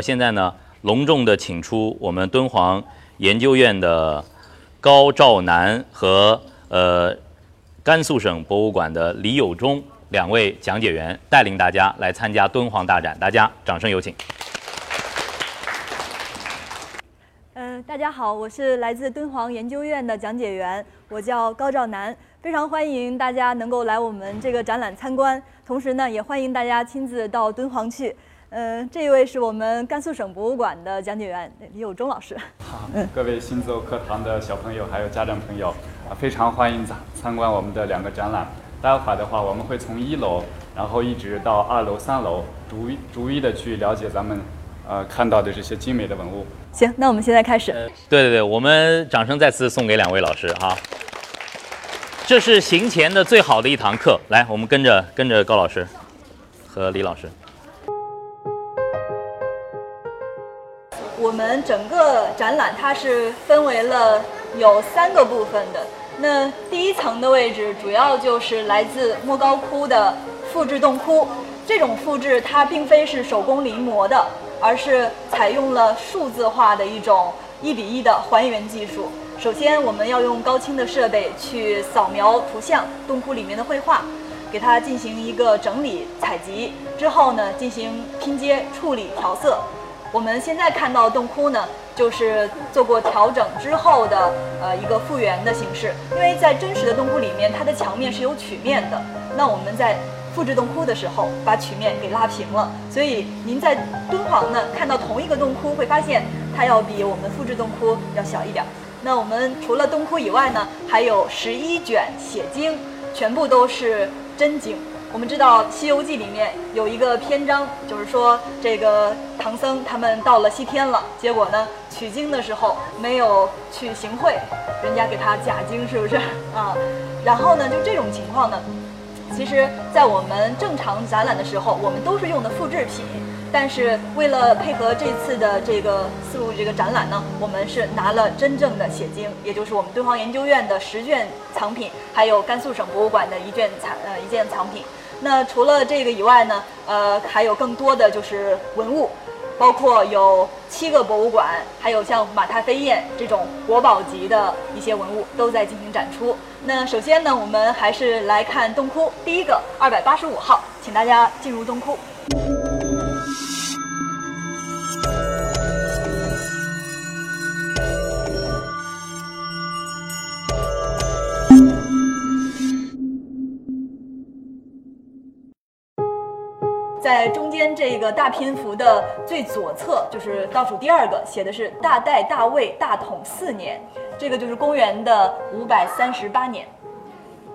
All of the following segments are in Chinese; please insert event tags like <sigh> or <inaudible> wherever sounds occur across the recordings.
现在呢，隆重的请出我们敦煌研究院的高兆南和呃甘肃省博物馆的李友忠两位讲解员，带领大家来参加敦煌大展。大家掌声有请。嗯，大家好，我是来自敦煌研究院的讲解员，我叫高兆南，非常欢迎大家能够来我们这个展览参观，同时呢，也欢迎大家亲自到敦煌去。嗯，这一位是我们甘肃省博物馆的讲解员李友忠老师。好，各位新奏课堂的小朋友还有家长朋友啊，非常欢迎参参观我们的两个展览。待会儿的话，我们会从一楼，然后一直到二楼、三楼，逐一逐一的去了解咱们呃看到的这些精美的文物。行，那我们现在开始。对对对，我们掌声再次送给两位老师哈。这是行前的最好的一堂课，来，我们跟着跟着高老师和李老师。我们整个展览它是分为了有三个部分的。那第一层的位置主要就是来自莫高窟的复制洞窟，这种复制它并非是手工临摹的，而是采用了数字化的一种一比一的还原技术。首先，我们要用高清的设备去扫描图像洞窟里面的绘画，给它进行一个整理采集，之后呢进行拼接、处理、调色。我们现在看到洞窟呢，就是做过调整之后的呃一个复原的形式。因为在真实的洞窟里面，它的墙面是有曲面的。那我们在复制洞窟的时候，把曲面给拉平了。所以您在敦煌呢看到同一个洞窟，会发现它要比我们复制洞窟要小一点。那我们除了洞窟以外呢，还有十一卷写经，全部都是真经。我们知道《西游记》里面有一个篇章，就是说这个唐僧他们到了西天了，结果呢取经的时候没有去行贿，人家给他假经，是不是 <laughs> 啊？然后呢，就这种情况呢，其实，在我们正常展览的时候，我们都是用的复制品。但是为了配合这次的这个四路这个展览呢，我们是拿了真正的写经，也就是我们敦煌研究院的十卷藏品，还有甘肃省博物馆的一卷藏呃一件藏品。那除了这个以外呢，呃，还有更多的就是文物，包括有七个博物馆，还有像马踏飞燕这种国宝级的一些文物都在进行展出。那首先呢，我们还是来看洞窟，第一个二百八十五号，请大家进入洞窟。在中间这个大篇幅的最左侧，就是倒数第二个，写的是大代大魏大统四年，这个就是公元的五百三十八年。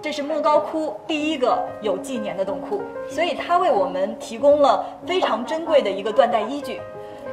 这是莫高窟第一个有纪年的洞窟，所以它为我们提供了非常珍贵的一个断代依据。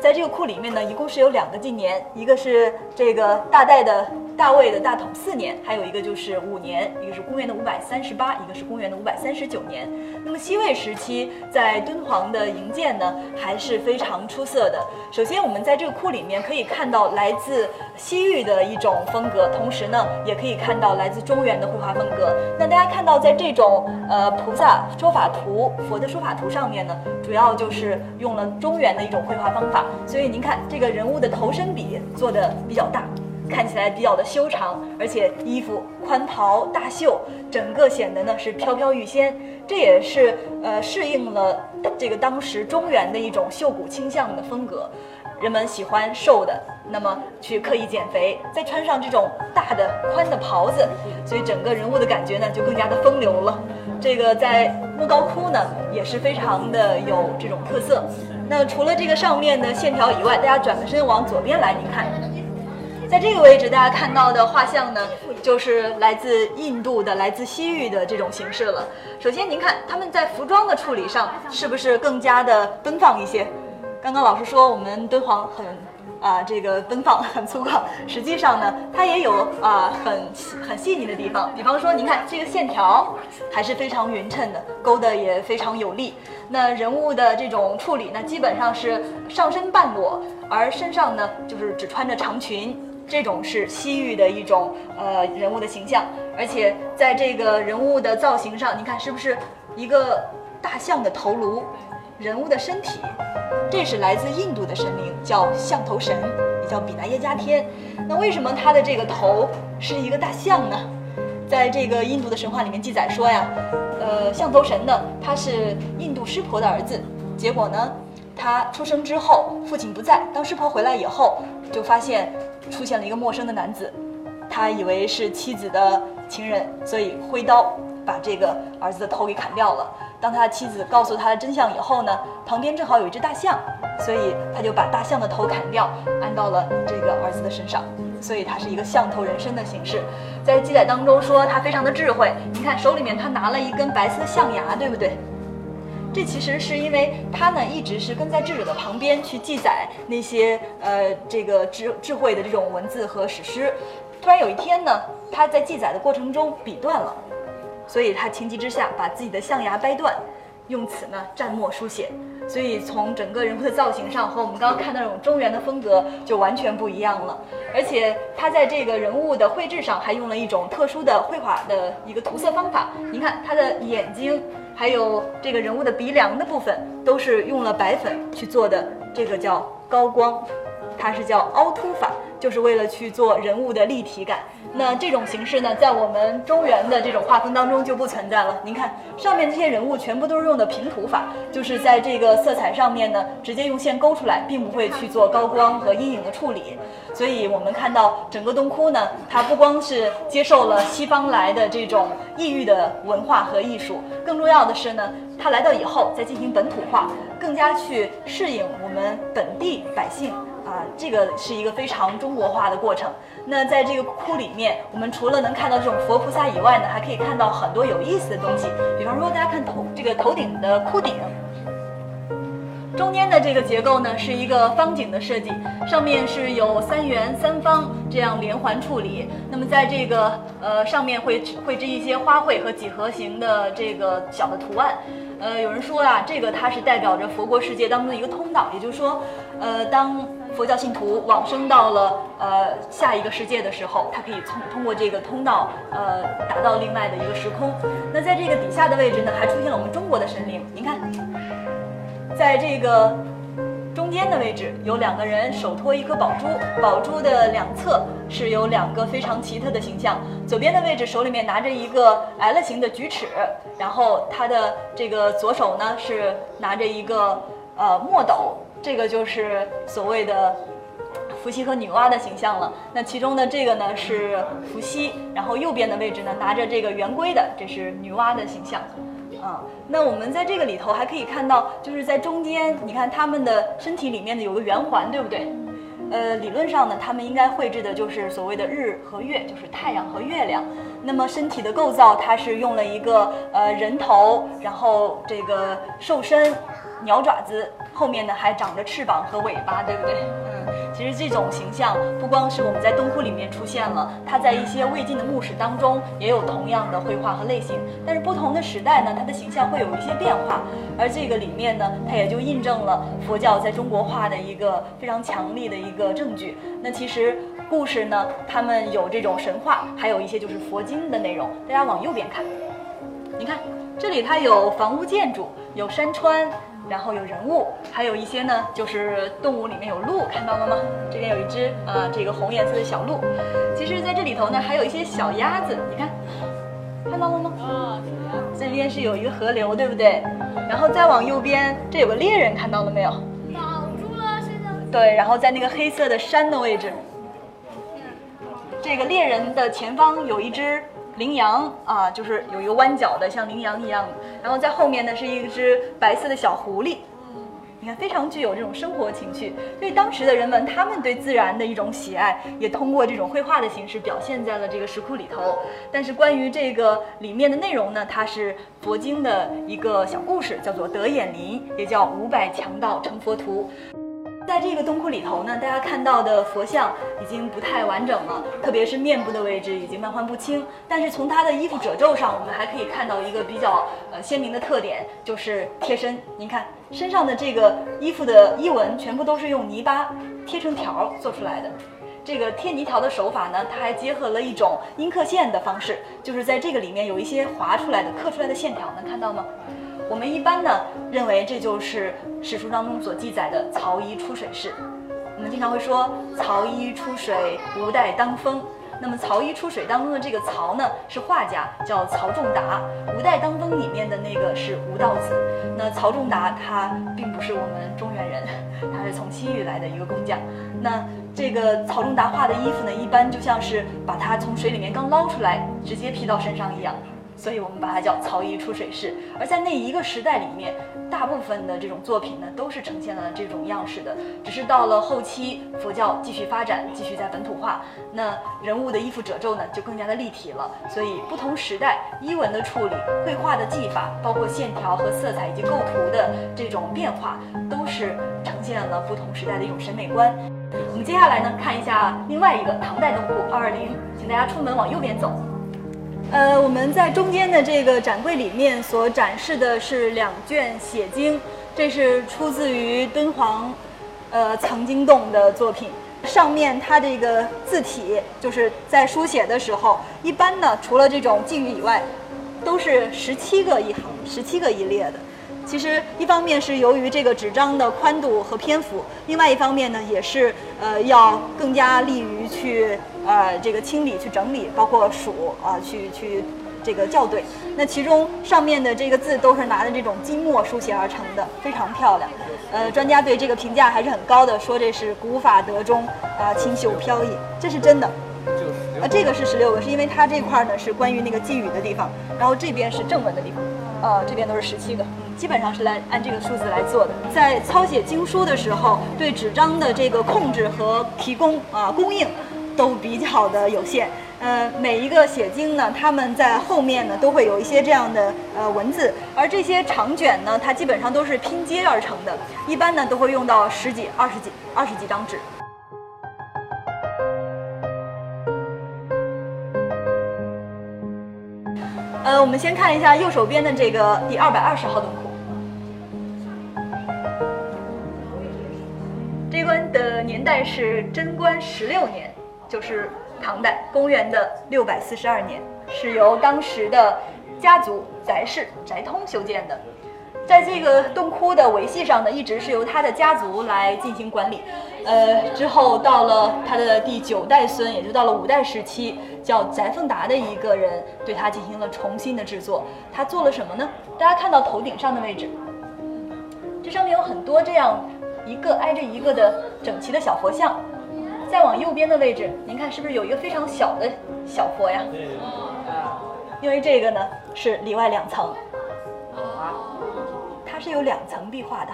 在这个库里面呢，一共是有两个纪年，一个是这个大代的。大魏的大统四年，还有一个就是五年，一个是公元的五百三十八，一个是公元的五百三十九年。那么西魏时期在敦煌的营建呢，还是非常出色的。首先，我们在这个窟里面可以看到来自西域的一种风格，同时呢，也可以看到来自中原的绘画风格。那大家看到，在这种呃菩萨说法图、佛的说法图上面呢，主要就是用了中原的一种绘画方法。所以您看这个人物的头身比做的比较较大。看起来比较的修长，而且衣服宽袍大袖，整个显得呢是飘飘欲仙。这也是呃适应了这个当时中原的一种秀骨倾向的风格。人们喜欢瘦的，那么去刻意减肥，再穿上这种大的宽的袍子，所以整个人物的感觉呢就更加的风流了。这个在莫高窟呢也是非常的有这种特色。那除了这个上面的线条以外，大家转个身往左边来，您看。在这个位置，大家看到的画像呢，就是来自印度的、来自西域的这种形式了。首先，您看他们在服装的处理上是不是更加的奔放一些？刚刚老师说我们敦煌很啊这个奔放、很粗犷，实际上呢，它也有啊很很细腻的地方。比方说，您看这个线条还是非常匀称的，勾的也非常有力。那人物的这种处理呢，基本上是上身半裸，而身上呢就是只穿着长裙。这种是西域的一种呃人物的形象，而且在这个人物的造型上，你看是不是一个大象的头颅？人物的身体这是来自印度的神灵，叫象头神，也叫比那耶加天。那为什么他的这个头是一个大象呢？在这个印度的神话里面记载说呀，呃，象头神呢，他是印度湿婆的儿子，结果呢，他出生之后父亲不在，当湿婆回来以后，就发现出现了一个陌生的男子，他以为是妻子的情人，所以挥刀把这个儿子的头给砍掉了。当他妻子告诉他的真相以后呢，旁边正好有一只大象，所以他就把大象的头砍掉，安到了这个儿子的身上。所以他是一个象头人身的形式，在记载当中说他非常的智慧。你看手里面他拿了一根白色的象牙，对不对？这其实是因为他呢一直是跟在智者的旁边去记载那些呃这个智智慧的这种文字和史诗。突然有一天呢，他在记载的过程中笔断了，所以他情急之下把自己的象牙掰断，用此呢蘸墨书写。所以从整个人物的造型上和我们刚刚看那种中原的风格就完全不一样了。而且他在这个人物的绘制上还用了一种特殊的绘画的一个涂色方法。您看他的眼睛，还有这个人物的鼻梁的部分，都是用了白粉去做的，这个叫高光，它是叫凹凸法，就是为了去做人物的立体感。那这种形式呢，在我们中原的这种画风当中就不存在了。您看上面这些人物全部都是用的平涂法，就是在这个色彩上面呢，直接用线勾出来，并不会去做高光和阴影的处理。所以我们看到整个东窟呢，它不光是接受了西方来的这种异域的文化和艺术，更重要的是呢，它来到以后再进行本土化，更加去适应我们本地百姓。啊，这个是一个非常中国化的过程。那在这个窟里面，我们除了能看到这种佛菩萨以外呢，还可以看到很多有意思的东西。比方说，大家看头这个头顶的窟顶，中间的这个结构呢是一个方井的设计，上面是有三圆三方这样连环处理。那么在这个呃上面会绘制一些花卉和几何形的这个小的图案。呃，有人说啊，这个它是代表着佛国世界当中的一个通道，也就是说，呃，当佛教信徒往生到了呃下一个世界的时候，他可以通通过这个通道呃达到另外的一个时空。那在这个底下的位置呢，还出现了我们中国的神灵。您看，在这个中间的位置有两个人手托一颗宝珠，宝珠的两侧是有两个非常奇特的形象。左边的位置手里面拿着一个 L 型的举尺，然后他的这个左手呢是拿着一个呃墨斗。这个就是所谓的伏羲和女娲的形象了。那其中的这个呢是伏羲，然后右边的位置呢拿着这个圆规的，这是女娲的形象。啊，那我们在这个里头还可以看到，就是在中间，你看他们的身体里面呢有个圆环，对不对？呃，理论上呢，他们应该绘制的就是所谓的日和月，就是太阳和月亮。那么身体的构造，它是用了一个呃人头，然后这个瘦身。鸟爪子后面呢还长着翅膀和尾巴，对不对？嗯，其实这种形象不光是我们在东窟里面出现了，它在一些魏晋的墓室当中也有同样的绘画和类型。但是不同的时代呢，它的形象会有一些变化。而这个里面呢，它也就印证了佛教在中国化的一个非常强力的一个证据。那其实故事呢，他们有这种神话，还有一些就是佛经的内容。大家往右边看，你看这里它有房屋建筑，有山川。然后有人物，还有一些呢，就是动物里面有鹿，看到了吗？这边有一只呃，这个红颜色的小鹿。其实，在这里头呢，还有一些小鸭子，你看，看到了吗？啊，这边是有一个河流，对不对？然后再往右边，这有个猎人，看到了没有？挡住了，现在。对，然后在那个黑色的山的位置，这个猎人的前方有一只。羚羊啊，就是有一个弯角的，像羚羊一样。然后在后面呢，是一只白色的小狐狸。你看，非常具有这种生活情趣。所以当时的人们，他们对自然的一种喜爱，也通过这种绘画的形式表现在了这个石窟里头。但是关于这个里面的内容呢，它是佛经的一个小故事，叫做《德眼林》，也叫《五百强盗成佛图》。在这个洞窟里头呢，大家看到的佛像已经不太完整了，特别是面部的位置已经漫幻不清。但是从他的衣服褶皱上，我们还可以看到一个比较呃鲜明的特点，就是贴身。您看身上的这个衣服的衣纹全部都是用泥巴贴成条做出来的。这个贴泥条的手法呢，它还结合了一种阴刻线的方式，就是在这个里面有一些划出来的、刻出来的线条，能看到吗？我们一般呢认为这就是史书当中所记载的曹衣出水式。我们经常会说曹衣出水，吴带当风。那么曹衣出水当中的这个曹呢是画家，叫曹仲达；吴带当风里面的那个是吴道子。那曹仲达他并不是我们中原人，他是从西域来的一个工匠。那这个曹仲达画的衣服呢，一般就像是把他从水里面刚捞出来，直接披到身上一样。所以我们把它叫曹衣出水式。而在那一个时代里面，大部分的这种作品呢，都是呈现了这种样式的。只是到了后期，佛教继续发展，继续在本土化，那人物的衣服褶皱呢，就更加的立体了。所以不同时代衣纹的处理、绘画的技法，包括线条和色彩以及构图的这种变化，都是呈现了不同时代的一种审美观。我们接下来呢，看一下另外一个唐代洞窟二二零，请大家出门往右边走。呃，我们在中间的这个展柜里面所展示的是两卷写经，这是出自于敦煌，呃藏经洞的作品。上面它这个字体就是在书写的时候，一般呢除了这种寄语以外，都是十七个一行，十七个一列的。其实一方面是由于这个纸张的宽度和篇幅，另外一方面呢也是呃要更加利于去呃这个清理去整理，包括数啊去去这个校对。那其中上面的这个字都是拿的这种金墨书写而成的，非常漂亮。呃，专家对这个评价还是很高的，说这是古法得中啊，清秀飘逸，这是真的。啊，这个是十六个，是因为它这块呢是关于那个寄语的地方，然后这边是正文的地方。呃，这边都是十七个，嗯，基本上是来按这个数字来做的。在抄写经书的时候，对纸张的这个控制和提供啊供应都比较的有限。呃，每一个写经呢，他们在后面呢都会有一些这样的呃文字，而这些长卷呢，它基本上都是拼接而成的，一般呢都会用到十几、二十几、二十几张纸。呃，我们先看一下右手边的这个第二百二十号洞窟。这关的年代是贞观十六年，就是唐代，公元的六百四十二年，是由当时的家族翟氏翟通修建的。在这个洞窟的维系上呢，一直是由他的家族来进行管理。呃，之后到了他的第九代孙，也就到了五代时期，叫翟凤达的一个人对他进行了重新的制作。他做了什么呢？大家看到头顶上的位置，这上面有很多这样一个挨着一个的整齐的小佛像。再往右边的位置，您看是不是有一个非常小的小坡呀？因为这个呢是里外两层。它是有两层壁画的，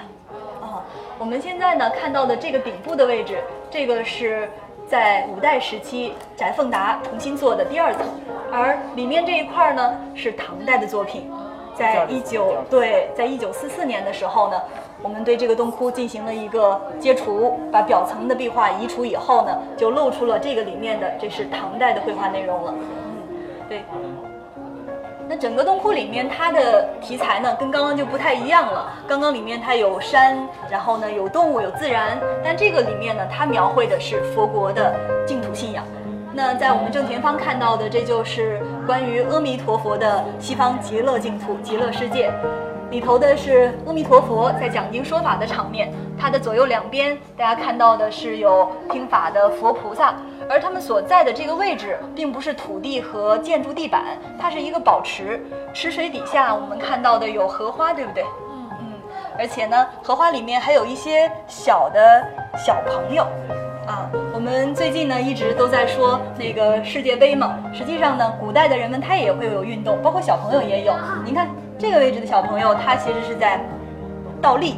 啊，我们现在呢看到的这个顶部的位置，这个是在五代时期翟凤达重新做的第二层，而里面这一块呢是唐代的作品，在一九对，在一九四四年的时候呢，我们对这个洞窟进行了一个揭除，把表层的壁画移除以后呢，就露出了这个里面的，这是唐代的绘画内容了，嗯，对。那整个洞窟里面，它的题材呢，跟刚刚就不太一样了。刚刚里面它有山，然后呢有动物，有自然，但这个里面呢，它描绘的是佛国的净土信仰。那在我们正前方看到的，这就是关于阿弥陀佛的西方极乐净土、极乐世界。里头的是阿弥陀佛在讲经说法的场面，它的左右两边，大家看到的是有听法的佛菩萨。而他们所在的这个位置，并不是土地和建筑地板，它是一个宝池。池水底下，我们看到的有荷花，对不对？嗯嗯。而且呢，荷花里面还有一些小的小朋友。啊，我们最近呢一直都在说那个世界杯嘛。实际上呢，古代的人们他也会有运动，包括小朋友也有。您看这个位置的小朋友，他其实是在倒立。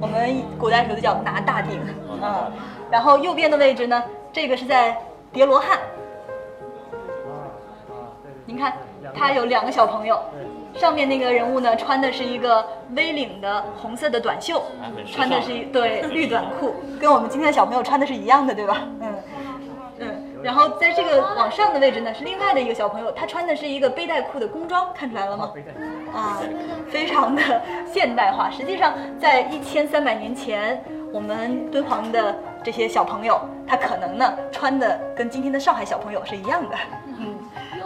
我们古代说的叫拿大鼎。嗯。然后右边的位置呢，这个是在。叠罗汉，您看，他有两个小朋友，上面那个人物呢，穿的是一个 V 领的红色的短袖，穿的是一对 <laughs> 绿短裤，跟我们今天的小朋友穿的是一样的，对吧？嗯嗯。然后在这个往上的位置呢，是另外的一个小朋友，他穿的是一个背带裤的工装，看出来了吗？啊，非常的现代化。实际上，在一千三百年前，我们敦煌的。这些小朋友，他可能呢穿的跟今天的上海小朋友是一样的，嗯，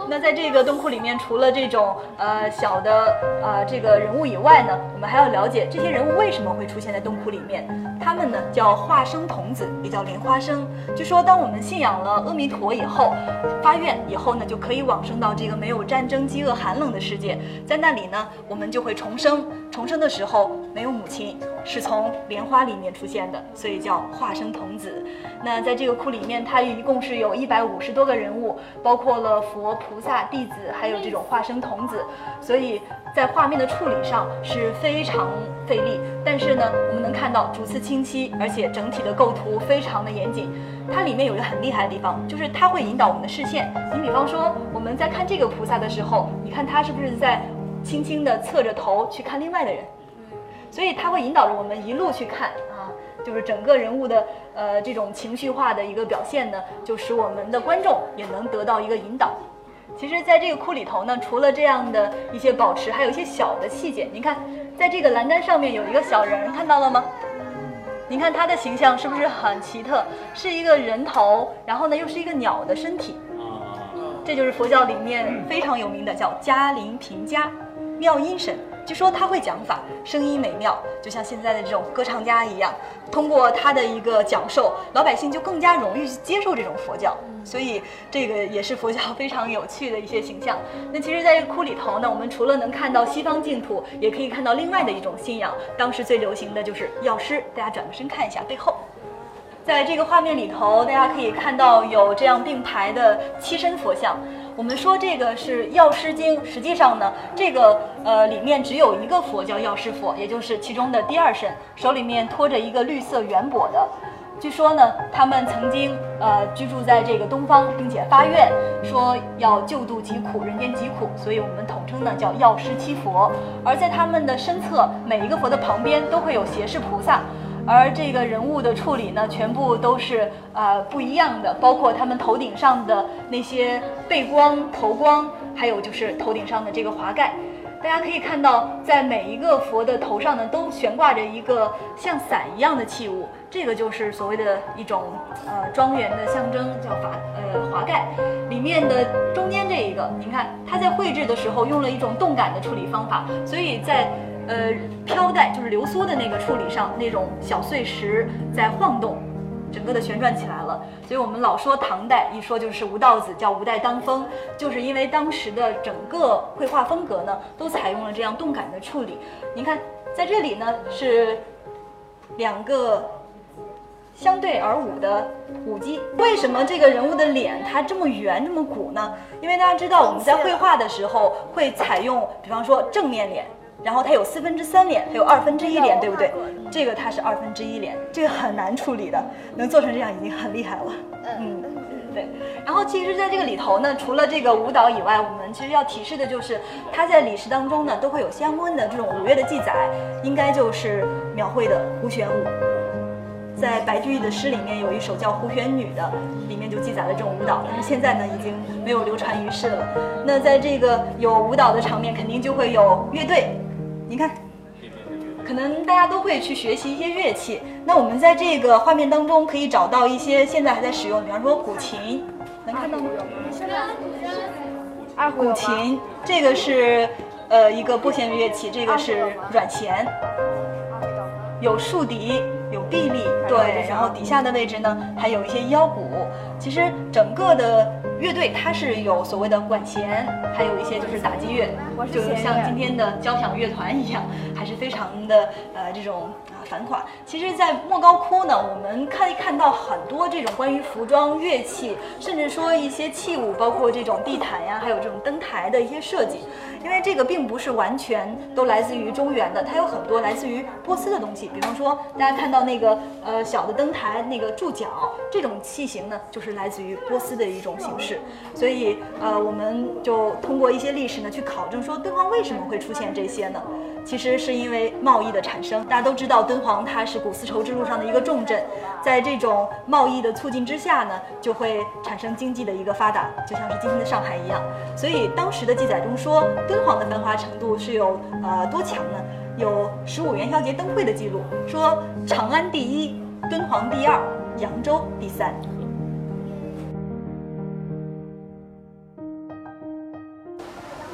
那在这个洞窟里面，除了这种呃小的呃这个人物以外呢，我们还要了解这些人物为什么会出现在洞窟里面。他们呢叫化生童子，也叫莲花生。据说当我们信仰了阿弥陀以后，发愿以后呢，就可以往生到这个没有战争、饥饿、寒冷的世界。在那里呢，我们就会重生。重生的时候没有母亲，是从莲花里面出现的，所以叫化生童子。那在这个库里面，它一共是有一百五十多个人物，包括了佛、菩萨、弟子，还有这种化生童子。所以在画面的处理上是非常费力，但是呢，我们能看到主次清晰，而且整体的构图非常的严谨。它里面有一个很厉害的地方，就是它会引导我们的视线。你比方说，我们在看这个菩萨的时候，你看他是不是在轻轻地侧着头去看另外的人？所以它会引导着我们一路去看啊，就是整个人物的呃这种情绪化的一个表现呢，就使我们的观众也能得到一个引导。其实，在这个窟里头呢，除了这样的一些保持，还有一些小的细节。您看，在这个栏杆上面有一个小人，看到了吗？您看他的形象是不是很奇特？是一个人头，然后呢又是一个鸟的身体。这就是佛教里面非常有名的叫嘉陵频伽妙音神。据说他会讲法，声音美妙，就像现在的这种歌唱家一样。通过他的一个讲授，老百姓就更加容易去接受这种佛教。所以这个也是佛教非常有趣的一些形象。那其实，在这个窟里头呢，我们除了能看到西方净土，也可以看到另外的一种信仰。当时最流行的就是药师。大家转个身看一下背后。在这个画面里头，大家可以看到有这样并排的七身佛像。我们说这个是《药师经》，实际上呢，这个呃里面只有一个佛叫药师佛，也就是其中的第二身，手里面托着一个绿色圆钵的。据说呢，他们曾经呃居住在这个东方，并且发愿说要救度疾苦，人间疾苦，所以我们统称呢叫药师七佛。而在他们的身侧，每一个佛的旁边都会有胁侍菩萨。而这个人物的处理呢，全部都是呃不一样的，包括他们头顶上的那些背光、头光，还有就是头顶上的这个华盖。大家可以看到，在每一个佛的头上呢，都悬挂着一个像伞一样的器物，这个就是所谓的一种呃庄严的象征，叫法呃华盖。里面的中间这一个，您看它在绘制的时候用了一种动感的处理方法，所以在。呃，飘带就是流苏的那个处理上，那种小碎石在晃动，整个的旋转起来了。所以我们老说唐代，一说就是吴道子叫吴带当风，就是因为当时的整个绘画风格呢，都采用了这样动感的处理。您看，在这里呢是两个相对而舞的舞姬。为什么这个人物的脸它这么圆这么鼓呢？因为大家知道我们在绘画的时候会采用，比方说正面脸。然后它有四分之三脸，还有二分之一脸，对不对？这个它是二分之一脸，这个很难处理的，能做成这样已经很厉害了。嗯，对。然后其实，在这个里头呢，除了这个舞蹈以外，我们其实要提示的就是，它在礼诗当中呢，都会有相关的这种舞乐的记载，应该就是描绘的胡旋舞。在白居易的诗里面有一首叫《胡旋女》的，里面就记载了这种舞蹈。但是现在呢，已经没有流传于世了。那在这个有舞蹈的场面，肯定就会有乐队。你看，可能大家都会去学习一些乐器。那我们在这个画面当中可以找到一些现在还在使用，比方说古琴，能看到吗？二胡琴，这个是呃一个拨弦乐器，这个是软弦，有竖笛，有臂力，对，然后底下的位置呢还有一些腰鼓。其实整个的。乐队它是有所谓的管弦，还有一些就是打击乐，就是像今天的交响乐团一样，还是非常的呃这种啊繁华。其实，在莫高窟呢，我们可以看到很多这种关于服装、乐器，甚至说一些器物，包括这种地毯呀，还有这种灯台的一些设计。因为这个并不是完全都来自于中原的，它有很多来自于波斯的东西。比方说，大家看到那个呃小的灯台那个柱脚，这种器型呢，就是来自于波斯的一种形式。所以呃，我们就通过一些历史呢去考证，说敦煌为什么会出现这些呢？其实是因为贸易的产生。大家都知道，敦煌它是古丝绸之路上的一个重镇，在这种贸易的促进之下呢，就会产生经济的一个发达，就像是今天的上海一样。所以当时的记载中说，敦煌的繁华程度是有呃多强呢？有十五元宵节灯会的记录，说长安第一，敦煌第二，扬州第三。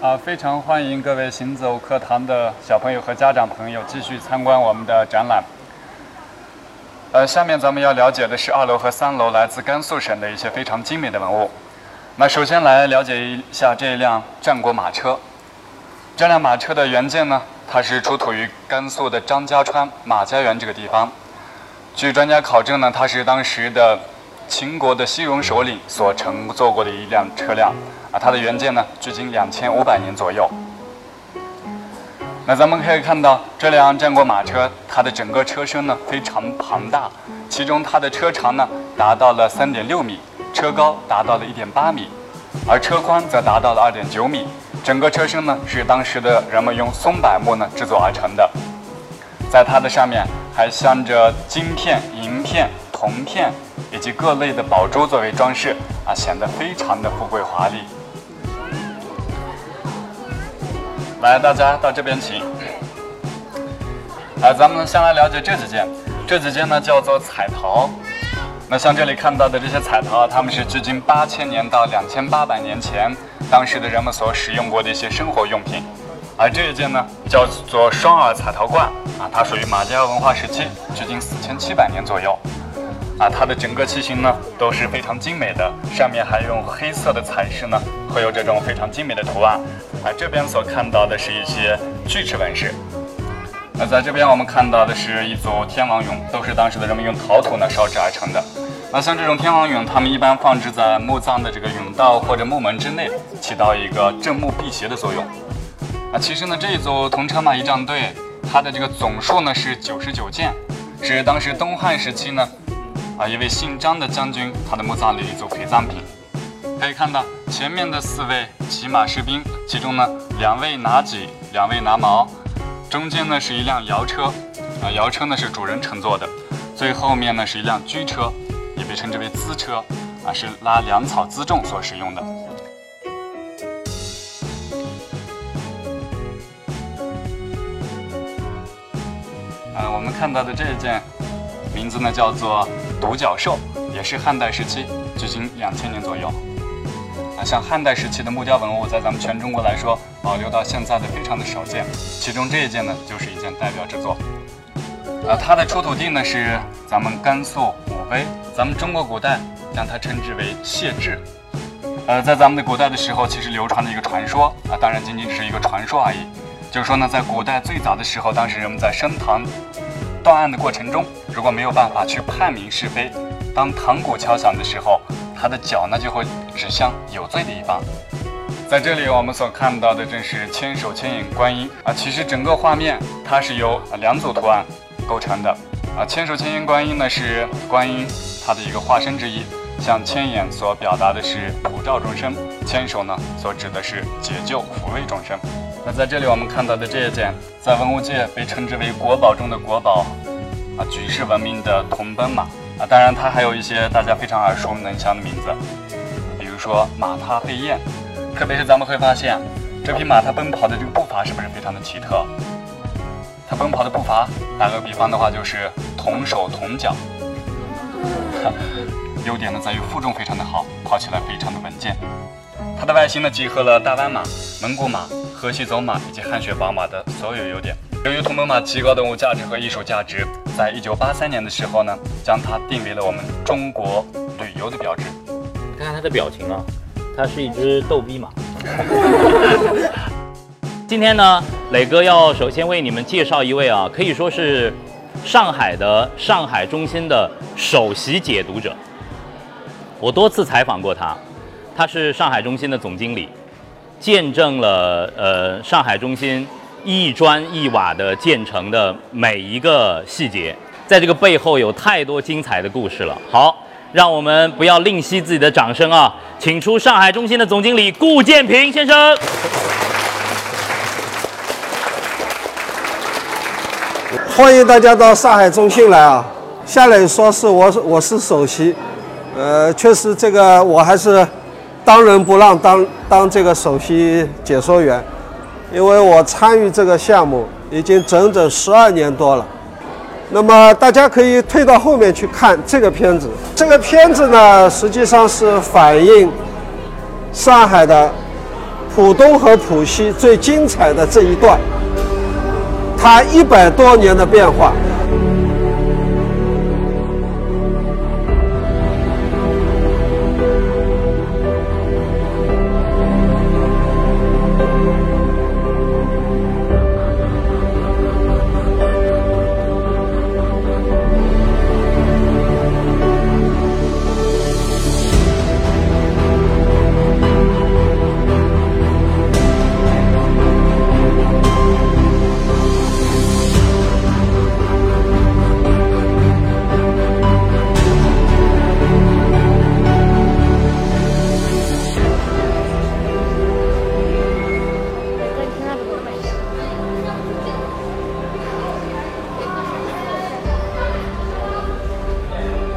啊，非常欢迎各位行走课堂的小朋友和家长朋友继续参观我们的展览。呃，下面咱们要了解的是二楼和三楼来自甘肃省的一些非常精美的文物。那首先来了解一下这辆战国马车。这辆马车的原件呢，它是出土于甘肃的张家川马家园这个地方。据专家考证呢，它是当时的秦国的西戎首领所乘坐过的一辆车辆。啊，它的原件呢，距今两千五百年左右。那咱们可以看到，这辆战国马车，它的整个车身呢非常庞大，其中它的车长呢达到了三点六米，车高达到了一点八米，而车宽则达到了二点九米。整个车身呢是当时的人们用松柏木呢制作而成的，在它的上面还镶着金片、银片、铜片以及各类的宝珠作为装饰，啊，显得非常的富贵华丽。来，大家到这边请。啊，咱们先来了解这几件，这几件呢叫做彩陶。那像这里看到的这些彩陶啊，它们是距今八千年到两千八百年前，当时的人们所使用过的一些生活用品。而这一件呢，叫做双耳彩陶罐，啊，它属于马家文化时期，距今四千七百年左右。啊，它的整个器型呢都是非常精美的，上面还用黑色的彩饰呢，会有这种非常精美的图案。啊，这边所看到的是一些锯齿纹饰。那在这边我们看到的是一组天王俑，都是当时的人们用陶土呢烧制而成的。那像这种天王俑，它们一般放置在墓葬的这个甬道或者墓门之内，起到一个镇墓辟邪的作用。啊，其实呢这一组铜车马仪仗队，它的这个总数呢是九十九件，是当时东汉时期呢。啊，一位姓张的将军，他的墓葬里一组陪葬品。可以看到前面的四位骑马士兵，其中呢两位拿戟，两位拿矛，中间呢是一辆摇车，啊，摇车呢是主人乘坐的，最后面呢是一辆驹车，也被称之为辎车，啊，是拉粮草辎重所使用的。啊，我们看到的这一件，名字呢叫做。独角兽也是汉代时期，距今两千年左右。啊，像汉代时期的木雕文物，在咱们全中国来说，保留到现在的非常的少见。其中这一件呢，就是一件代表之作。啊，它的出土地呢是咱们甘肃武威，咱们中国古代将它称之为谢志。呃，在咱们的古代的时候，其实流传的一个传说啊，当然仅仅只是一个传说而已。就是说呢，在古代最早的时候，当时人们在升堂。断案的过程中，如果没有办法去判明是非，当堂鼓敲响的时候，他的脚呢就会指向有罪的一方。在这里，我们所看到的正是千手千眼观音啊。其实整个画面它是由两组图案构成的啊。千手千眼观音呢是观音它的一个化身之一，像千眼所表达的是普照众生，千手呢所指的是解救抚慰众生。那在这里我们看到的这一件，在文物界被称之为国宝中的国宝，啊，举世闻名的铜奔马啊，当然它还有一些大家非常耳熟能详的名字，比如说马踏飞燕，特别是咱们会发现，这匹马它奔跑的这个步伐是不是非常的奇特？它奔跑的步伐，打个比方的话就是同手同脚，<laughs> 优点呢在于负重非常的好，跑起来非常的稳健。它的外形呢集合了大斑马、蒙古马。河西走马以及汗血宝马的所有优点。由于铜奔马极高的文物价值和艺术价值，在一九八三年的时候呢，将它定为了我们中国旅游的标志。看看它的表情啊，它是一只逗逼马。<laughs> 今天呢，磊哥要首先为你们介绍一位啊，可以说是上海的上海中心的首席解读者。我多次采访过他，他是上海中心的总经理。见证了呃上海中心一砖一瓦的建成的每一个细节，在这个背后有太多精彩的故事了。好，让我们不要吝惜自己的掌声啊，请出上海中心的总经理顾建平先生。欢迎大家到上海中心来啊！下来说是我我是首席，呃，确实这个我还是。当仁不让当当这个首席解说员，因为我参与这个项目已经整整十二年多了。那么大家可以退到后面去看这个片子。这个片子呢，实际上是反映上海的浦东和浦西最精彩的这一段，它一百多年的变化。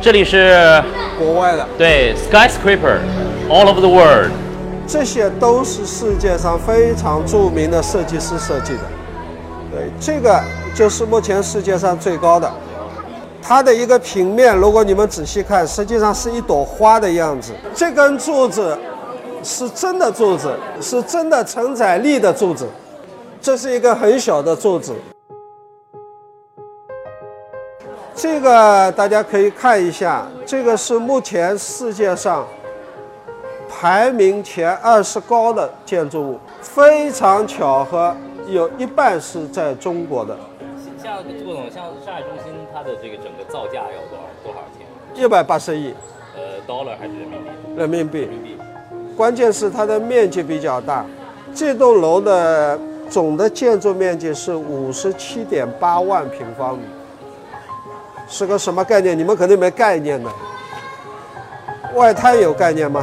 这里是国外的，对 skyscraper，all over the world。这些都是世界上非常著名的设计师设计的。对，这个就是目前世界上最高的。它的一个平面，如果你们仔细看，实际上是一朵花的样子。这根柱子是真的柱子，是真的承载力的柱子。这是一个很小的柱子。这个大家可以看一下，这个是目前世界上排名前二十高的建筑物。非常巧合，有一半是在中国的，像顾总，像上海中心，它的这个整个造价要多少多少钱？一百八十亿呃，dollar 还是人民币？人民币人。民币。关键是它的面积比较大，这栋楼的总的建筑面积是五十七点八万平方米，是个什么概念？你们肯定没概念的。外滩有概念吗？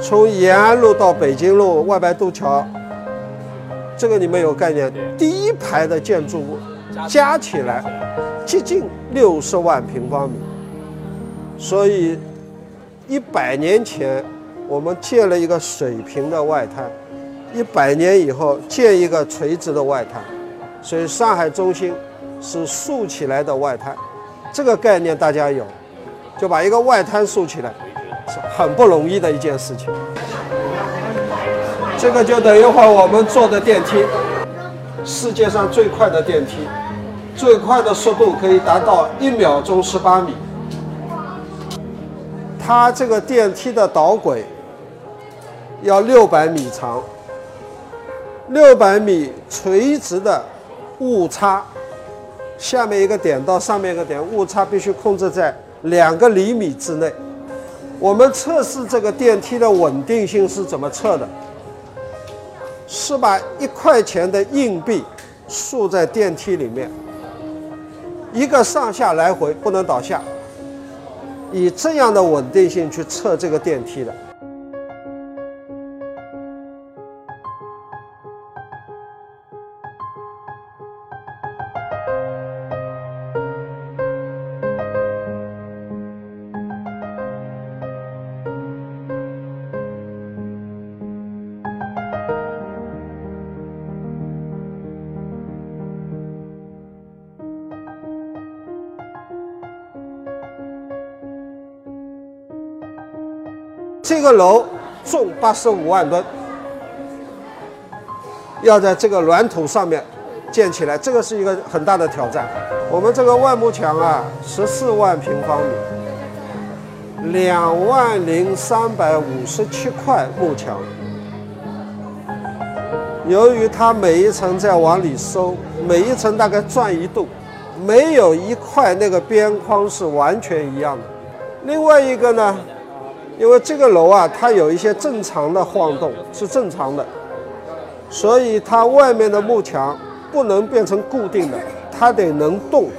从延安路到北京路外白渡桥，这个你们有概念？第一排的建筑物加起来接近六十万平方米，所以一百年前我们建了一个水平的外滩，一百年以后建一个垂直的外滩，所以上海中心是竖起来的外滩，这个概念大家有，就把一个外滩竖起来是很不容易的一件事情。这个就等一会儿我们坐的电梯，世界上最快的电梯，最快的速度可以达到一秒钟十八米。它这个电梯的导轨要六百米长，六百米垂直的误差，下面一个点到上面一个点，误差必须控制在两个厘米之内。我们测试这个电梯的稳定性是怎么测的？是把一块钱的硬币竖在电梯里面，一个上下来回不能倒下，以这样的稳定性去测这个电梯的。这个楼重八十五万吨，要在这个软土上面建起来，这个是一个很大的挑战。我们这个万幕墙啊，十四万平方米，两万零三百五十七块幕墙。由于它每一层在往里收，每一层大概转一度，没有一块那个边框是完全一样的。另外一个呢？因为这个楼啊，它有一些正常的晃动是正常的，所以它外面的幕墙不能变成固定的，它得能动。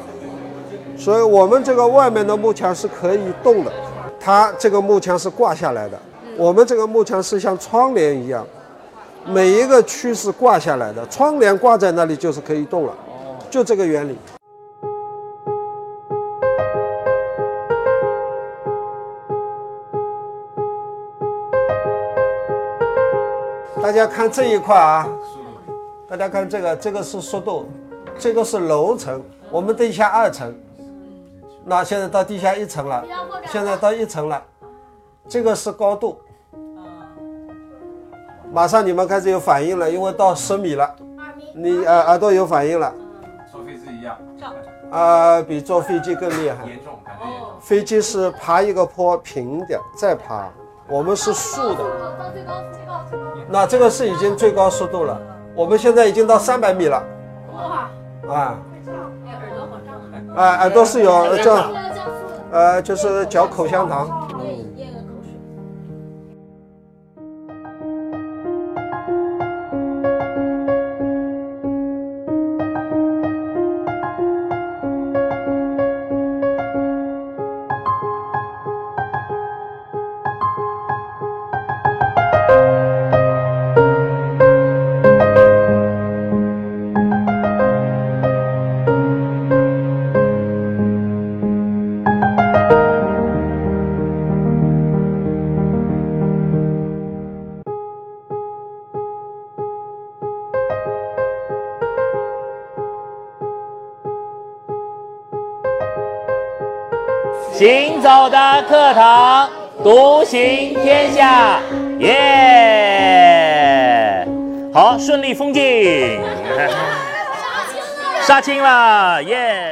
所以我们这个外面的幕墙是可以动的，它这个幕墙是挂下来的。我们这个幕墙是像窗帘一样，每一个区是挂下来的，窗帘挂在那里就是可以动了，就这个原理。家看这一块啊，大家看这个，这个是速度，这个是楼层，我们地下二层，那现在到地下一层了，现在到一层了，这个是高度，马上你们开始有反应了，因为到十米了。你呃耳朵有反应了，坐飞机一样，啊、比坐飞机更厉害。飞机是爬一个坡平的，再爬，我们是竖的。那这个是已经最高速度了，我们现在已经到三百米了，哇，啊。哎，耳朵好胀啊！啊，耳朵是有这要降速了，呃，就是嚼口香糖。课堂，独行天下，耶！好，顺利封禁，<laughs> 杀青了，耶！